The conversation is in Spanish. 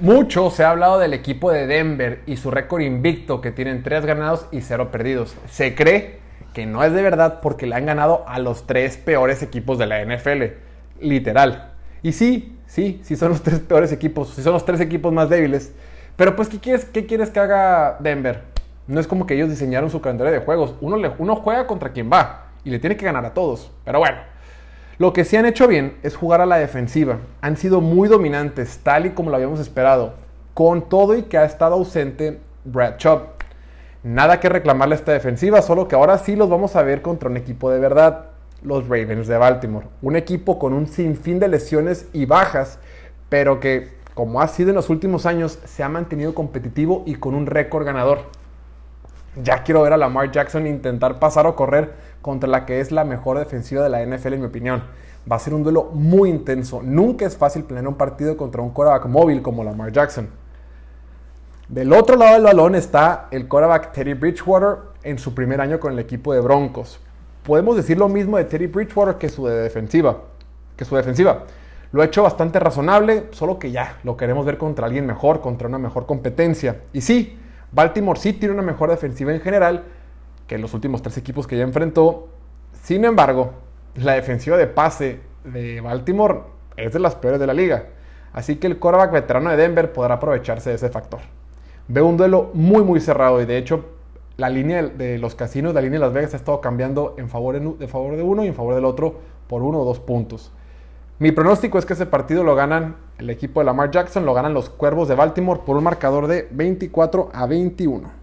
Mucho se ha hablado del equipo de Denver y su récord invicto que tienen 3 ganados y 0 perdidos. Se cree que no es de verdad porque le han ganado a los tres peores equipos de la NFL. Literal. Y sí, sí, sí son los tres peores equipos, sí son los tres equipos más débiles. Pero pues, ¿qué quieres, qué quieres que haga Denver? No es como que ellos diseñaron su calendario de juegos. Uno, le, uno juega contra quien va y le tiene que ganar a todos. Pero bueno, lo que sí han hecho bien es jugar a la defensiva. Han sido muy dominantes, tal y como lo habíamos esperado. Con todo y que ha estado ausente Brad Chubb. Nada que reclamarle a esta defensiva, solo que ahora sí los vamos a ver contra un equipo de verdad, los Ravens de Baltimore. Un equipo con un sinfín de lesiones y bajas, pero que, como ha sido en los últimos años, se ha mantenido competitivo y con un récord ganador. Ya quiero ver a Lamar Jackson intentar pasar o correr contra la que es la mejor defensiva de la NFL, en mi opinión. Va a ser un duelo muy intenso. Nunca es fácil planear un partido contra un quarterback móvil como Lamar Jackson. Del otro lado del balón está el quarterback Teddy Bridgewater en su primer año con el equipo de Broncos. Podemos decir lo mismo de Teddy Bridgewater que su defensiva. Que su defensiva. Lo ha hecho bastante razonable, solo que ya lo queremos ver contra alguien mejor, contra una mejor competencia. Y sí, Baltimore sí tiene una mejor defensiva en general que los últimos tres equipos que ya enfrentó. Sin embargo, la defensiva de pase de Baltimore es de las peores de la liga. Así que el quarterback veterano de Denver podrá aprovecharse de ese factor. Veo un duelo muy muy cerrado y de hecho la línea de los casinos, la línea de Las Vegas ha estado cambiando en favor de, favor de uno y en favor del otro por uno o dos puntos. Mi pronóstico es que ese partido lo ganan el equipo de Lamar Jackson, lo ganan los Cuervos de Baltimore por un marcador de 24 a 21.